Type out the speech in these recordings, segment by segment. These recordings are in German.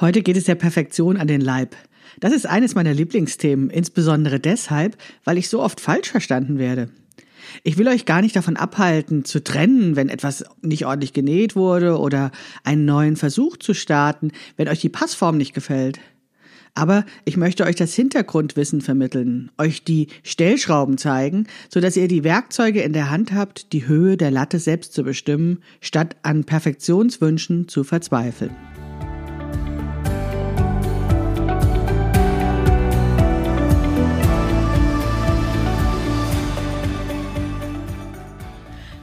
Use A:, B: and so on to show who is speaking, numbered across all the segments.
A: Heute geht es der Perfektion an den Leib. Das ist eines meiner Lieblingsthemen, insbesondere deshalb, weil ich so oft falsch verstanden werde. Ich will euch gar nicht davon abhalten, zu trennen, wenn etwas nicht ordentlich genäht wurde oder einen neuen Versuch zu starten, wenn euch die Passform nicht gefällt. Aber ich möchte euch das Hintergrundwissen vermitteln, euch die Stellschrauben zeigen, so dass ihr die Werkzeuge in der Hand habt, die Höhe der Latte selbst zu bestimmen, statt an Perfektionswünschen zu verzweifeln.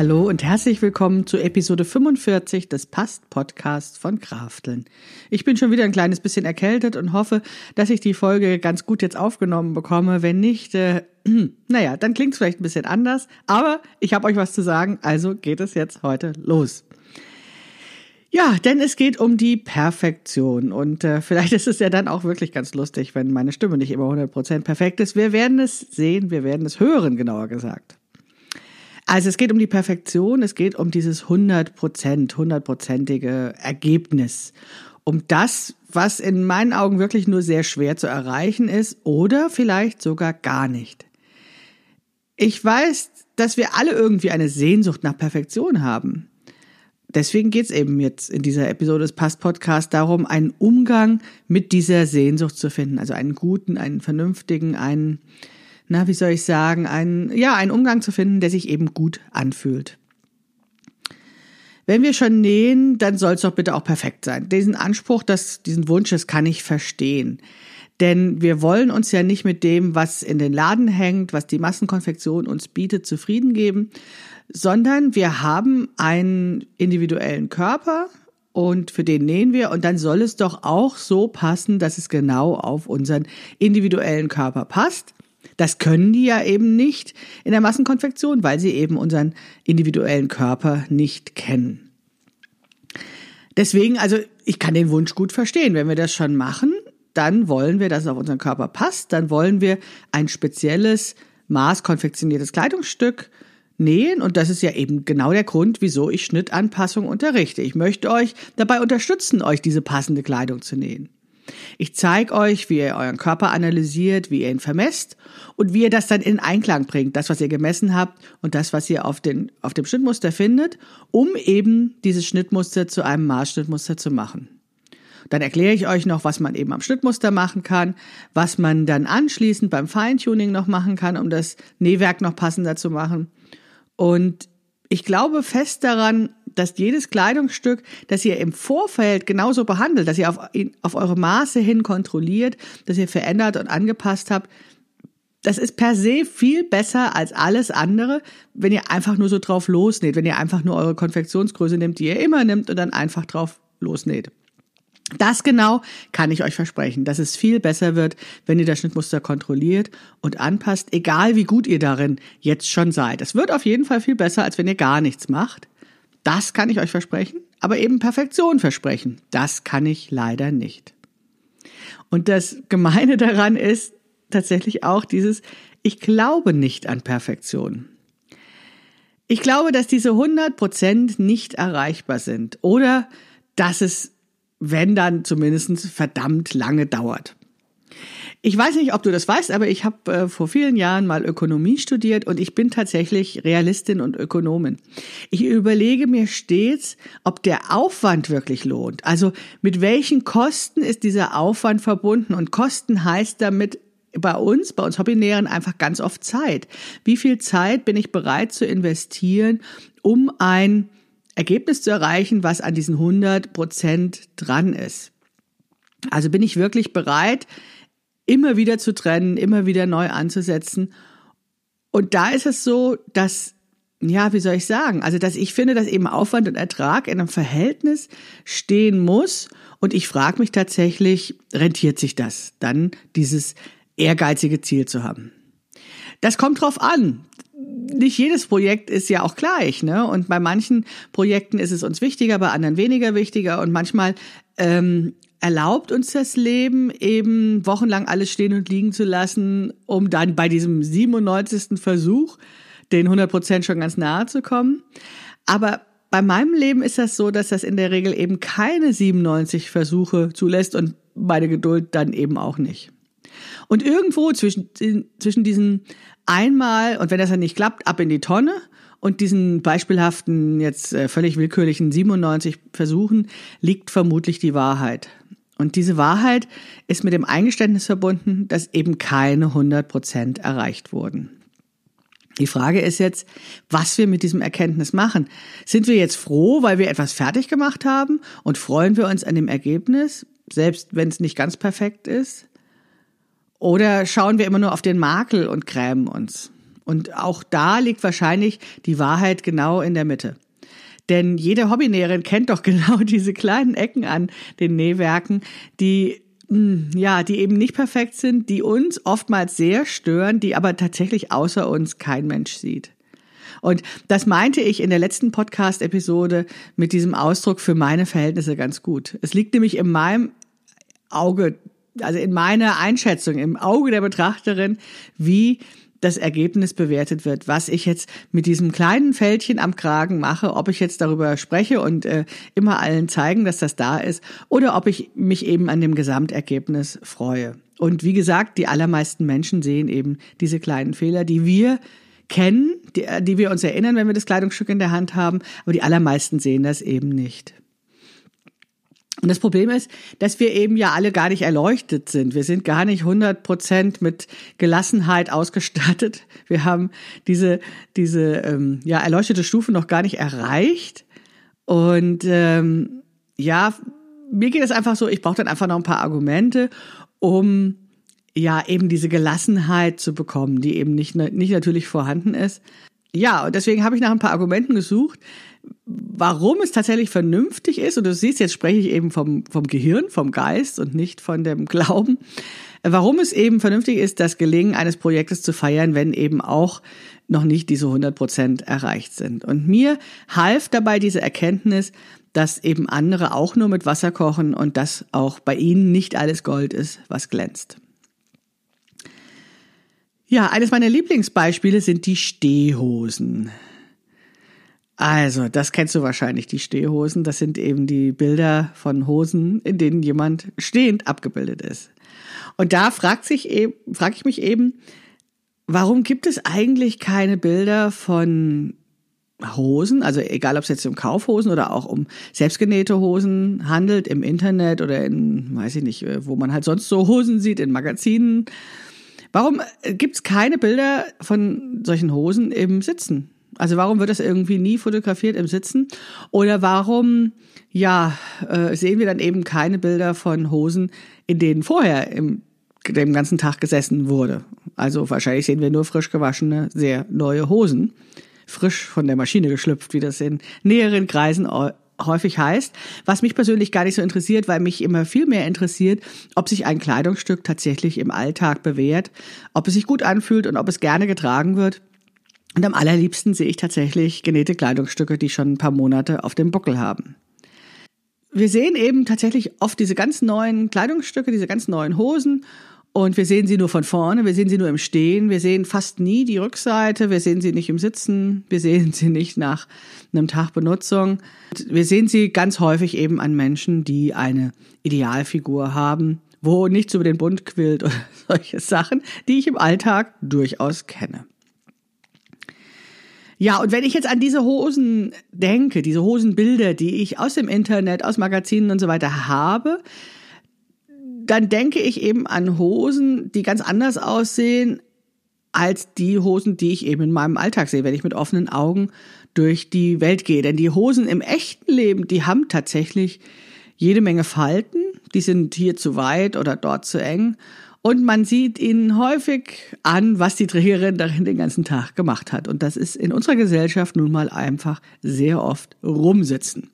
A: Hallo und herzlich willkommen zu Episode 45 des Past Podcasts von Krafteln. Ich bin schon wieder ein kleines bisschen erkältet und hoffe, dass ich die Folge ganz gut jetzt aufgenommen bekomme. Wenn nicht, äh, naja, dann klingt es vielleicht ein bisschen anders. Aber ich habe euch was zu sagen, also geht es jetzt heute los. Ja, denn es geht um die Perfektion und äh, vielleicht ist es ja dann auch wirklich ganz lustig, wenn meine Stimme nicht immer 100% perfekt ist. Wir werden es sehen, wir werden es hören, genauer gesagt. Also es geht um die Perfektion, es geht um dieses 100 Prozent, hundertprozentige Ergebnis. Um das, was in meinen Augen wirklich nur sehr schwer zu erreichen ist oder vielleicht sogar gar nicht. Ich weiß, dass wir alle irgendwie eine Sehnsucht nach Perfektion haben. Deswegen geht es eben jetzt in dieser Episode des Pass-Podcasts darum, einen Umgang mit dieser Sehnsucht zu finden. Also einen guten, einen vernünftigen, einen na, wie soll ich sagen, einen, ja, einen Umgang zu finden, der sich eben gut anfühlt. Wenn wir schon nähen, dann soll es doch bitte auch perfekt sein. Diesen Anspruch, das, diesen Wunsch, das kann ich verstehen. Denn wir wollen uns ja nicht mit dem, was in den Laden hängt, was die Massenkonfektion uns bietet, zufrieden geben, sondern wir haben einen individuellen Körper und für den nähen wir und dann soll es doch auch so passen, dass es genau auf unseren individuellen Körper passt. Das können die ja eben nicht in der Massenkonfektion, weil sie eben unseren individuellen Körper nicht kennen. Deswegen, also ich kann den Wunsch gut verstehen. Wenn wir das schon machen, dann wollen wir, dass es auf unseren Körper passt. Dann wollen wir ein spezielles maßkonfektioniertes Kleidungsstück nähen. Und das ist ja eben genau der Grund, wieso ich Schnittanpassung unterrichte. Ich möchte euch dabei unterstützen, euch diese passende Kleidung zu nähen. Ich zeige euch, wie ihr euren Körper analysiert, wie ihr ihn vermesst und wie ihr das dann in Einklang bringt, das, was ihr gemessen habt und das, was ihr auf, den, auf dem Schnittmuster findet, um eben dieses Schnittmuster zu einem Maßschnittmuster zu machen. Dann erkläre ich euch noch, was man eben am Schnittmuster machen kann, was man dann anschließend beim Feintuning noch machen kann, um das Nähwerk noch passender zu machen. Und ich glaube fest daran, dass jedes Kleidungsstück, das ihr im Vorfeld genauso behandelt, dass ihr auf, auf eure Maße hin kontrolliert, dass ihr verändert und angepasst habt, das ist per se viel besser als alles andere, wenn ihr einfach nur so drauf losnäht, wenn ihr einfach nur eure Konfektionsgröße nimmt, die ihr immer nimmt und dann einfach drauf losnäht. Das genau kann ich euch versprechen, dass es viel besser wird, wenn ihr das Schnittmuster kontrolliert und anpasst, egal wie gut ihr darin jetzt schon seid. Es wird auf jeden Fall viel besser, als wenn ihr gar nichts macht. Das kann ich euch versprechen, aber eben Perfektion versprechen. Das kann ich leider nicht. Und das Gemeine daran ist tatsächlich auch dieses, ich glaube nicht an Perfektion. Ich glaube, dass diese 100 Prozent nicht erreichbar sind oder dass es, wenn dann zumindest verdammt lange dauert. Ich weiß nicht, ob du das weißt, aber ich habe äh, vor vielen Jahren mal Ökonomie studiert und ich bin tatsächlich Realistin und Ökonomin. Ich überlege mir stets, ob der Aufwand wirklich lohnt. Also mit welchen Kosten ist dieser Aufwand verbunden? Und Kosten heißt damit bei uns, bei uns Hobbynähern einfach ganz oft Zeit. Wie viel Zeit bin ich bereit zu investieren, um ein Ergebnis zu erreichen, was an diesen 100 Prozent dran ist? Also bin ich wirklich bereit, immer wieder zu trennen, immer wieder neu anzusetzen. Und da ist es so, dass ja, wie soll ich sagen? Also, dass ich finde, dass eben Aufwand und Ertrag in einem Verhältnis stehen muss. Und ich frage mich tatsächlich, rentiert sich das, dann dieses ehrgeizige Ziel zu haben? Das kommt drauf an. Nicht jedes Projekt ist ja auch gleich, ne? Und bei manchen Projekten ist es uns wichtiger, bei anderen weniger wichtiger. Und manchmal ähm, erlaubt uns das Leben eben wochenlang alles stehen und liegen zu lassen, um dann bei diesem 97. Versuch den 100 Prozent schon ganz nahe zu kommen. Aber bei meinem Leben ist das so, dass das in der Regel eben keine 97 Versuche zulässt und meine Geduld dann eben auch nicht. Und irgendwo zwischen, zwischen diesen einmal und wenn das dann nicht klappt, ab in die Tonne und diesen beispielhaften, jetzt äh, völlig willkürlichen 97 Versuchen liegt vermutlich die Wahrheit. Und diese Wahrheit ist mit dem Eingeständnis verbunden, dass eben keine 100 Prozent erreicht wurden. Die Frage ist jetzt, was wir mit diesem Erkenntnis machen. Sind wir jetzt froh, weil wir etwas fertig gemacht haben und freuen wir uns an dem Ergebnis, selbst wenn es nicht ganz perfekt ist? Oder schauen wir immer nur auf den Makel und grämen uns? Und auch da liegt wahrscheinlich die Wahrheit genau in der Mitte. Denn jede Hobbynäherin kennt doch genau diese kleinen Ecken an den Nähwerken, die hm, ja, die eben nicht perfekt sind, die uns oftmals sehr stören, die aber tatsächlich außer uns kein Mensch sieht. Und das meinte ich in der letzten Podcast-Episode mit diesem Ausdruck für meine Verhältnisse ganz gut. Es liegt nämlich in meinem Auge, also in meiner Einschätzung, im Auge der Betrachterin, wie das Ergebnis bewertet wird, was ich jetzt mit diesem kleinen Fältchen am Kragen mache, ob ich jetzt darüber spreche und äh, immer allen zeigen, dass das da ist, oder ob ich mich eben an dem Gesamtergebnis freue. Und wie gesagt, die allermeisten Menschen sehen eben diese kleinen Fehler, die wir kennen, die, die wir uns erinnern, wenn wir das Kleidungsstück in der Hand haben, aber die allermeisten sehen das eben nicht. Und das Problem ist, dass wir eben ja alle gar nicht erleuchtet sind. Wir sind gar nicht 100 Prozent mit Gelassenheit ausgestattet. Wir haben diese, diese ähm, ja, erleuchtete Stufe noch gar nicht erreicht. Und ähm, ja, mir geht es einfach so, ich brauche dann einfach noch ein paar Argumente, um ja eben diese Gelassenheit zu bekommen, die eben nicht, nicht natürlich vorhanden ist. Ja, und deswegen habe ich nach ein paar Argumenten gesucht, warum es tatsächlich vernünftig ist, und du siehst, jetzt spreche ich eben vom, vom Gehirn, vom Geist und nicht von dem Glauben, warum es eben vernünftig ist, das Gelingen eines Projektes zu feiern, wenn eben auch noch nicht diese 100 Prozent erreicht sind. Und mir half dabei diese Erkenntnis, dass eben andere auch nur mit Wasser kochen und dass auch bei ihnen nicht alles Gold ist, was glänzt. Ja, eines meiner Lieblingsbeispiele sind die Stehhosen. Also, das kennst du wahrscheinlich, die Stehhosen. Das sind eben die Bilder von Hosen, in denen jemand stehend abgebildet ist. Und da fragt sich eben, frage ich mich eben, warum gibt es eigentlich keine Bilder von Hosen, also egal ob es jetzt um Kaufhosen oder auch um selbstgenähte Hosen handelt, im Internet oder in, weiß ich nicht, wo man halt sonst so Hosen sieht, in Magazinen. Warum gibt es keine Bilder von solchen Hosen im Sitzen? Also warum wird das irgendwie nie fotografiert im Sitzen? Oder warum, ja, äh, sehen wir dann eben keine Bilder von Hosen, in denen vorher im dem ganzen Tag gesessen wurde. Also wahrscheinlich sehen wir nur frisch gewaschene, sehr neue Hosen, frisch von der Maschine geschlüpft, wie das in näheren Kreisen häufig heißt, was mich persönlich gar nicht so interessiert, weil mich immer viel mehr interessiert, ob sich ein Kleidungsstück tatsächlich im Alltag bewährt, ob es sich gut anfühlt und ob es gerne getragen wird und am allerliebsten sehe ich tatsächlich genähte Kleidungsstücke, die schon ein paar Monate auf dem Buckel haben. Wir sehen eben tatsächlich oft diese ganz neuen Kleidungsstücke, diese ganz neuen Hosen und wir sehen sie nur von vorne, wir sehen sie nur im Stehen, wir sehen fast nie die Rückseite, wir sehen sie nicht im Sitzen, wir sehen sie nicht nach einem Tag Benutzung. Wir sehen sie ganz häufig eben an Menschen, die eine Idealfigur haben, wo nichts über den Bund quillt oder solche Sachen, die ich im Alltag durchaus kenne. Ja, und wenn ich jetzt an diese Hosen denke, diese Hosenbilder, die ich aus dem Internet, aus Magazinen und so weiter habe, dann denke ich eben an Hosen, die ganz anders aussehen als die Hosen, die ich eben in meinem Alltag sehe, wenn ich mit offenen Augen durch die Welt gehe. Denn die Hosen im echten Leben, die haben tatsächlich jede Menge Falten, die sind hier zu weit oder dort zu eng. Und man sieht ihnen häufig an, was die Trägerin darin den ganzen Tag gemacht hat. Und das ist in unserer Gesellschaft nun mal einfach sehr oft rumsitzen.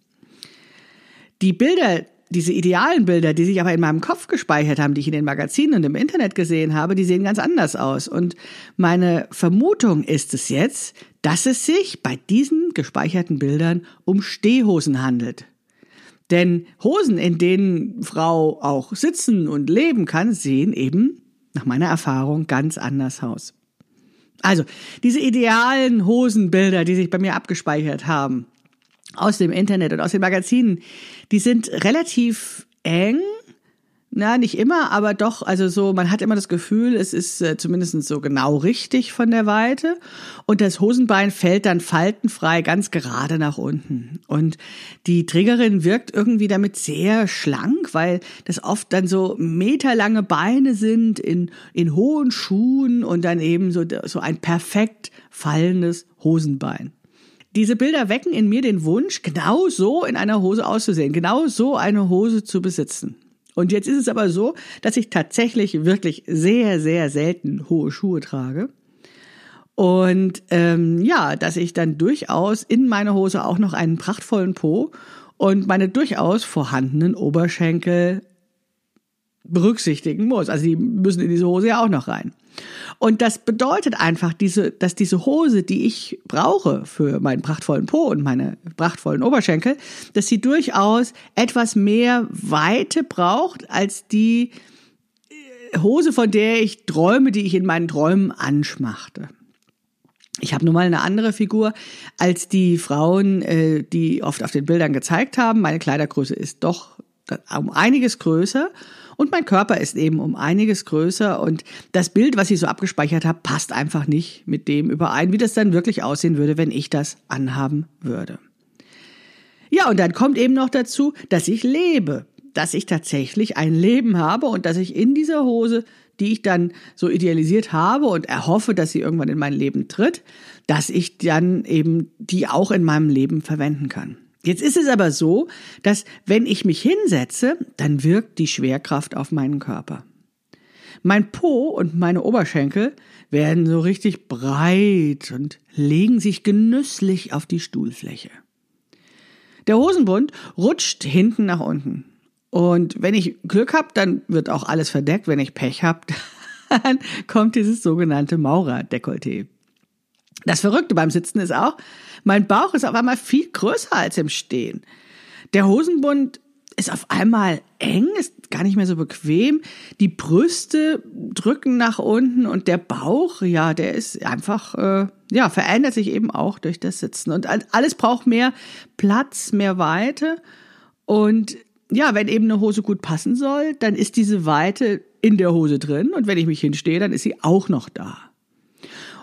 A: Die Bilder, diese idealen Bilder, die sich aber in meinem Kopf gespeichert haben, die ich in den Magazinen und im Internet gesehen habe, die sehen ganz anders aus. Und meine Vermutung ist es jetzt, dass es sich bei diesen gespeicherten Bildern um Stehhosen handelt. Denn Hosen, in denen Frau auch sitzen und leben kann, sehen eben, nach meiner Erfahrung, ganz anders aus. Also, diese idealen Hosenbilder, die sich bei mir abgespeichert haben, aus dem Internet und aus den Magazinen, die sind relativ eng na, nicht immer, aber doch, also so, man hat immer das Gefühl, es ist äh, zumindest so genau richtig von der Weite. Und das Hosenbein fällt dann faltenfrei ganz gerade nach unten. Und die Trägerin wirkt irgendwie damit sehr schlank, weil das oft dann so meterlange Beine sind in, in hohen Schuhen und dann eben so, so ein perfekt fallendes Hosenbein. Diese Bilder wecken in mir den Wunsch, genau so in einer Hose auszusehen, genau so eine Hose zu besitzen. Und jetzt ist es aber so, dass ich tatsächlich wirklich sehr, sehr selten hohe Schuhe trage. Und ähm, ja, dass ich dann durchaus in meiner Hose auch noch einen prachtvollen Po und meine durchaus vorhandenen Oberschenkel berücksichtigen muss. Also die müssen in diese Hose ja auch noch rein. Und das bedeutet einfach, diese, dass diese Hose, die ich brauche für meinen prachtvollen Po und meine prachtvollen Oberschenkel, dass sie durchaus etwas mehr Weite braucht als die äh, Hose, von der ich träume, die ich in meinen Träumen anschmachte. Ich habe nun mal eine andere Figur als die Frauen, äh, die oft auf den Bildern gezeigt haben. Meine Kleidergröße ist doch um einiges größer und mein Körper ist eben um einiges größer und das Bild, was ich so abgespeichert habe, passt einfach nicht mit dem überein, wie das dann wirklich aussehen würde, wenn ich das anhaben würde. Ja, und dann kommt eben noch dazu, dass ich lebe, dass ich tatsächlich ein Leben habe und dass ich in dieser Hose, die ich dann so idealisiert habe und erhoffe, dass sie irgendwann in mein Leben tritt, dass ich dann eben die auch in meinem Leben verwenden kann. Jetzt ist es aber so, dass wenn ich mich hinsetze, dann wirkt die Schwerkraft auf meinen Körper. Mein Po und meine Oberschenkel werden so richtig breit und legen sich genüsslich auf die Stuhlfläche. Der Hosenbund rutscht hinten nach unten. Und wenn ich Glück habe, dann wird auch alles verdeckt. Wenn ich Pech habe, dann kommt dieses sogenannte Maurerdekolleté. Das Verrückte beim Sitzen ist auch, mein Bauch ist auf einmal viel größer als im Stehen. Der Hosenbund ist auf einmal eng, ist gar nicht mehr so bequem. Die Brüste drücken nach unten und der Bauch, ja, der ist einfach, äh, ja, verändert sich eben auch durch das Sitzen. Und alles braucht mehr Platz, mehr Weite. Und ja, wenn eben eine Hose gut passen soll, dann ist diese Weite in der Hose drin. Und wenn ich mich hinstehe, dann ist sie auch noch da.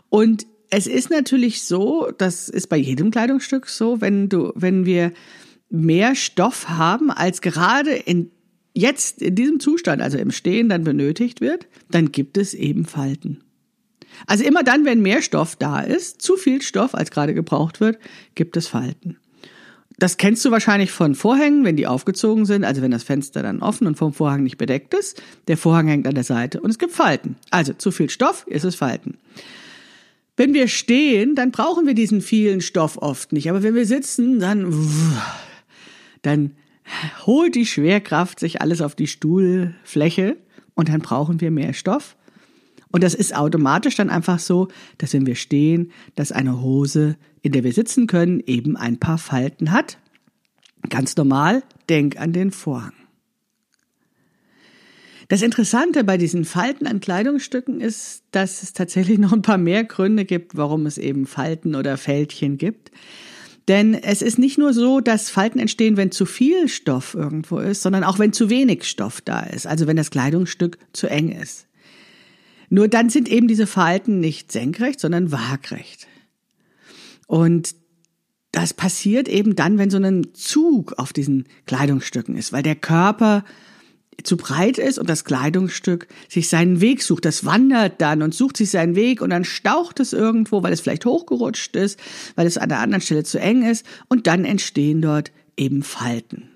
A: Und es ist natürlich so, das ist bei jedem Kleidungsstück so, wenn du, wenn wir mehr Stoff haben, als gerade in jetzt in diesem Zustand, also im Stehen, dann benötigt wird, dann gibt es eben Falten. Also immer dann, wenn mehr Stoff da ist, zu viel Stoff, als gerade gebraucht wird, gibt es Falten. Das kennst du wahrscheinlich von Vorhängen, wenn die aufgezogen sind, also wenn das Fenster dann offen und vom Vorhang nicht bedeckt ist. Der Vorhang hängt an der Seite und es gibt Falten. Also zu viel Stoff ist es Falten. Wenn wir stehen, dann brauchen wir diesen vielen Stoff oft nicht. Aber wenn wir sitzen, dann, dann holt die Schwerkraft sich alles auf die Stuhlfläche und dann brauchen wir mehr Stoff. Und das ist automatisch dann einfach so, dass wenn wir stehen, dass eine Hose, in der wir sitzen können, eben ein paar Falten hat. Ganz normal, denk an den Vorhang. Das Interessante bei diesen Falten an Kleidungsstücken ist, dass es tatsächlich noch ein paar mehr Gründe gibt, warum es eben Falten oder Fältchen gibt. Denn es ist nicht nur so, dass Falten entstehen, wenn zu viel Stoff irgendwo ist, sondern auch wenn zu wenig Stoff da ist, also wenn das Kleidungsstück zu eng ist. Nur dann sind eben diese Falten nicht senkrecht, sondern waagrecht. Und das passiert eben dann, wenn so ein Zug auf diesen Kleidungsstücken ist, weil der Körper zu breit ist und das Kleidungsstück sich seinen Weg sucht. Das wandert dann und sucht sich seinen Weg und dann staucht es irgendwo, weil es vielleicht hochgerutscht ist, weil es an der anderen Stelle zu eng ist und dann entstehen dort eben Falten.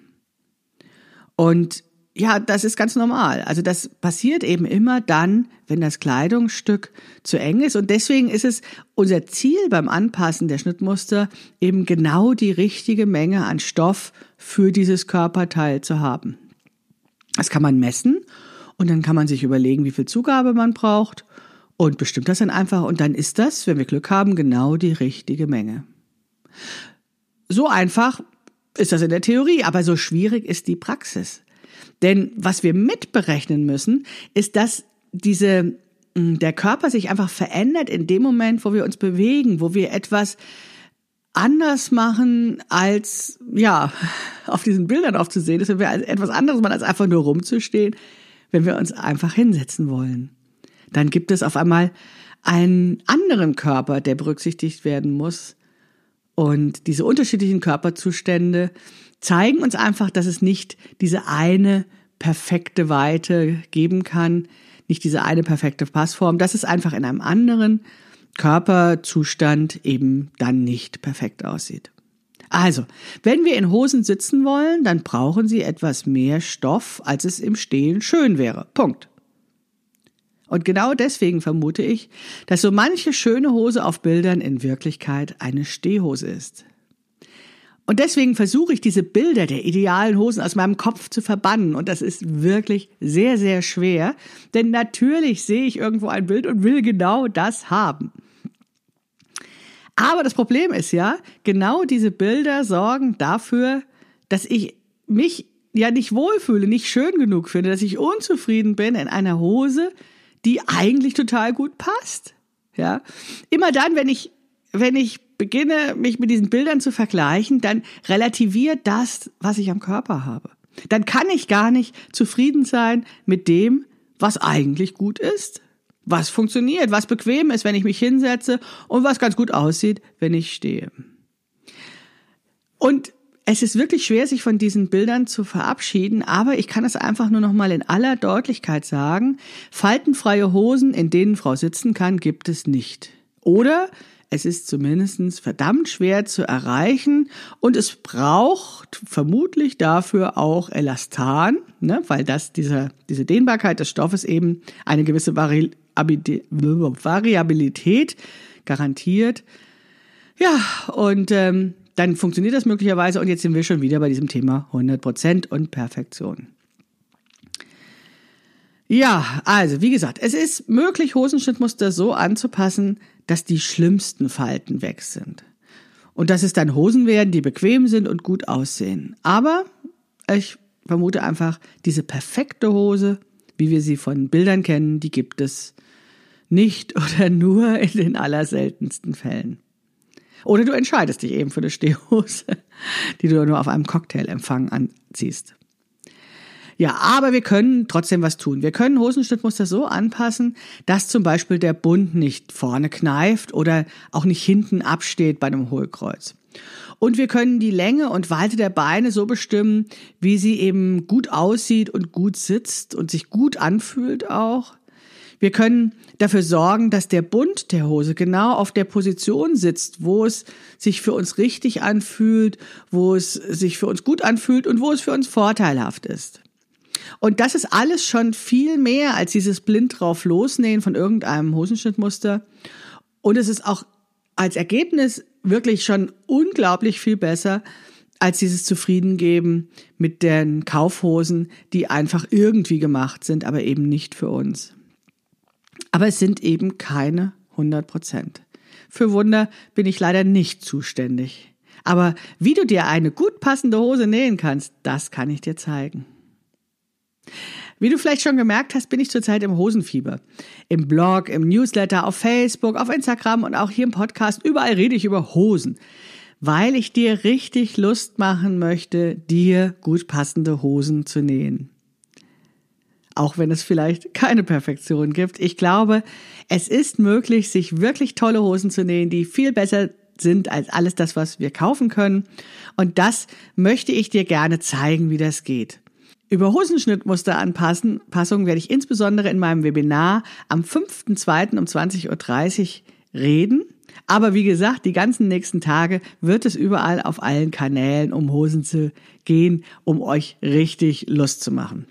A: Und ja, das ist ganz normal. Also das passiert eben immer dann, wenn das Kleidungsstück zu eng ist. Und deswegen ist es unser Ziel beim Anpassen der Schnittmuster, eben genau die richtige Menge an Stoff für dieses Körperteil zu haben. Das kann man messen und dann kann man sich überlegen, wie viel Zugabe man braucht und bestimmt das dann einfach und dann ist das, wenn wir Glück haben, genau die richtige Menge. So einfach ist das in der Theorie, aber so schwierig ist die Praxis. Denn was wir mitberechnen müssen, ist, dass diese, der Körper sich einfach verändert in dem Moment, wo wir uns bewegen, wo wir etwas anders machen als, ja, auf diesen Bildern aufzusehen ist, wenn wir etwas anderes machen, als einfach nur rumzustehen, wenn wir uns einfach hinsetzen wollen. Dann gibt es auf einmal einen anderen Körper, der berücksichtigt werden muss. Und diese unterschiedlichen Körperzustände zeigen uns einfach, dass es nicht diese eine perfekte Weite geben kann, nicht diese eine perfekte Passform, dass es einfach in einem anderen Körperzustand eben dann nicht perfekt aussieht. Also, wenn wir in Hosen sitzen wollen, dann brauchen sie etwas mehr Stoff, als es im Stehen schön wäre. Punkt. Und genau deswegen vermute ich, dass so manche schöne Hose auf Bildern in Wirklichkeit eine Stehhose ist. Und deswegen versuche ich diese Bilder der idealen Hosen aus meinem Kopf zu verbannen. Und das ist wirklich sehr, sehr schwer. Denn natürlich sehe ich irgendwo ein Bild und will genau das haben. Aber das Problem ist ja, genau diese Bilder sorgen dafür, dass ich mich ja nicht wohlfühle, nicht schön genug finde, dass ich unzufrieden bin in einer Hose, die eigentlich total gut passt. Ja, immer dann, wenn ich wenn ich beginne, mich mit diesen Bildern zu vergleichen, dann relativiert das, was ich am Körper habe. Dann kann ich gar nicht zufrieden sein mit dem, was eigentlich gut ist, was funktioniert, was bequem ist, wenn ich mich hinsetze und was ganz gut aussieht, wenn ich stehe. Und es ist wirklich schwer, sich von diesen Bildern zu verabschieden, aber ich kann es einfach nur noch mal in aller Deutlichkeit sagen. Faltenfreie Hosen, in denen Frau sitzen kann, gibt es nicht. Oder es ist zumindest verdammt schwer zu erreichen und es braucht vermutlich dafür auch Elastan, ne, weil das dieser, diese Dehnbarkeit des Stoffes eben eine gewisse Vari Variabilität garantiert. Ja, und ähm, dann funktioniert das möglicherweise und jetzt sind wir schon wieder bei diesem Thema 100% und Perfektion. Ja, also wie gesagt, es ist möglich, Hosenschnittmuster so anzupassen, dass die schlimmsten Falten weg sind. Und dass es dann Hosen werden, die bequem sind und gut aussehen. Aber ich vermute einfach, diese perfekte Hose, wie wir sie von Bildern kennen, die gibt es nicht oder nur in den allerseltensten Fällen. Oder du entscheidest dich eben für eine Stehhose, die du nur auf einem Cocktailempfang anziehst. Ja, aber wir können trotzdem was tun. Wir können Hosenschnittmuster so anpassen, dass zum Beispiel der Bund nicht vorne kneift oder auch nicht hinten absteht bei einem Hohlkreuz. Und wir können die Länge und Weite der Beine so bestimmen, wie sie eben gut aussieht und gut sitzt und sich gut anfühlt auch. Wir können dafür sorgen, dass der Bund der Hose genau auf der Position sitzt, wo es sich für uns richtig anfühlt, wo es sich für uns gut anfühlt und wo es für uns vorteilhaft ist. Und das ist alles schon viel mehr als dieses blind drauf losnähen von irgendeinem Hosenschnittmuster. Und es ist auch als Ergebnis wirklich schon unglaublich viel besser als dieses Zufriedengeben mit den Kaufhosen, die einfach irgendwie gemacht sind, aber eben nicht für uns. Aber es sind eben keine 100 Prozent. Für Wunder bin ich leider nicht zuständig. Aber wie du dir eine gut passende Hose nähen kannst, das kann ich dir zeigen. Wie du vielleicht schon gemerkt hast, bin ich zurzeit im Hosenfieber. Im Blog, im Newsletter, auf Facebook, auf Instagram und auch hier im Podcast. Überall rede ich über Hosen, weil ich dir richtig Lust machen möchte, dir gut passende Hosen zu nähen. Auch wenn es vielleicht keine Perfektion gibt. Ich glaube, es ist möglich, sich wirklich tolle Hosen zu nähen, die viel besser sind als alles das, was wir kaufen können. Und das möchte ich dir gerne zeigen, wie das geht. Über Hosenschnittmusteranpassung werde ich insbesondere in meinem Webinar am 5.2. um 20.30 Uhr reden. Aber wie gesagt, die ganzen nächsten Tage wird es überall auf allen Kanälen um Hosen zu gehen, um euch richtig Lust zu machen.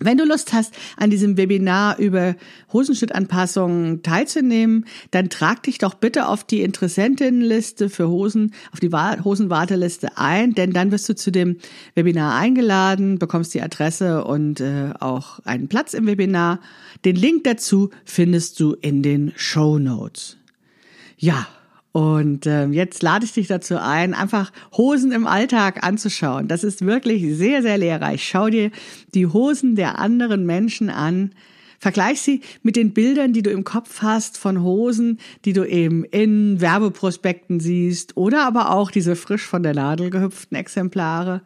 A: Wenn du Lust hast, an diesem Webinar über Hosenschnittanpassungen teilzunehmen, dann trag dich doch bitte auf die Interessentinnenliste für Hosen, auf die Hosenwarteliste ein, denn dann wirst du zu dem Webinar eingeladen, bekommst die Adresse und äh, auch einen Platz im Webinar. Den Link dazu findest du in den Show Notes. Ja, und ähm, jetzt lade ich dich dazu ein, einfach Hosen im Alltag anzuschauen. Das ist wirklich sehr, sehr lehrreich. Schau dir die Hosen der anderen Menschen an. Vergleich sie mit den Bildern, die du im Kopf hast von Hosen, die du eben in Werbeprospekten siehst oder aber auch diese frisch von der Nadel gehüpften Exemplare.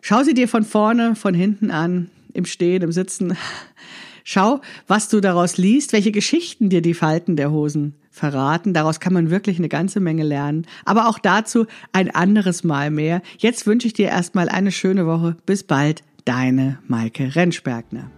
A: Schau sie dir von vorne, von hinten an, im Stehen, im Sitzen. Schau, was du daraus liest, welche Geschichten dir die Falten der Hosen verraten. Daraus kann man wirklich eine ganze Menge lernen. Aber auch dazu ein anderes Mal mehr. Jetzt wünsche ich dir erstmal eine schöne Woche. Bis bald, deine Maike Rentschbergner.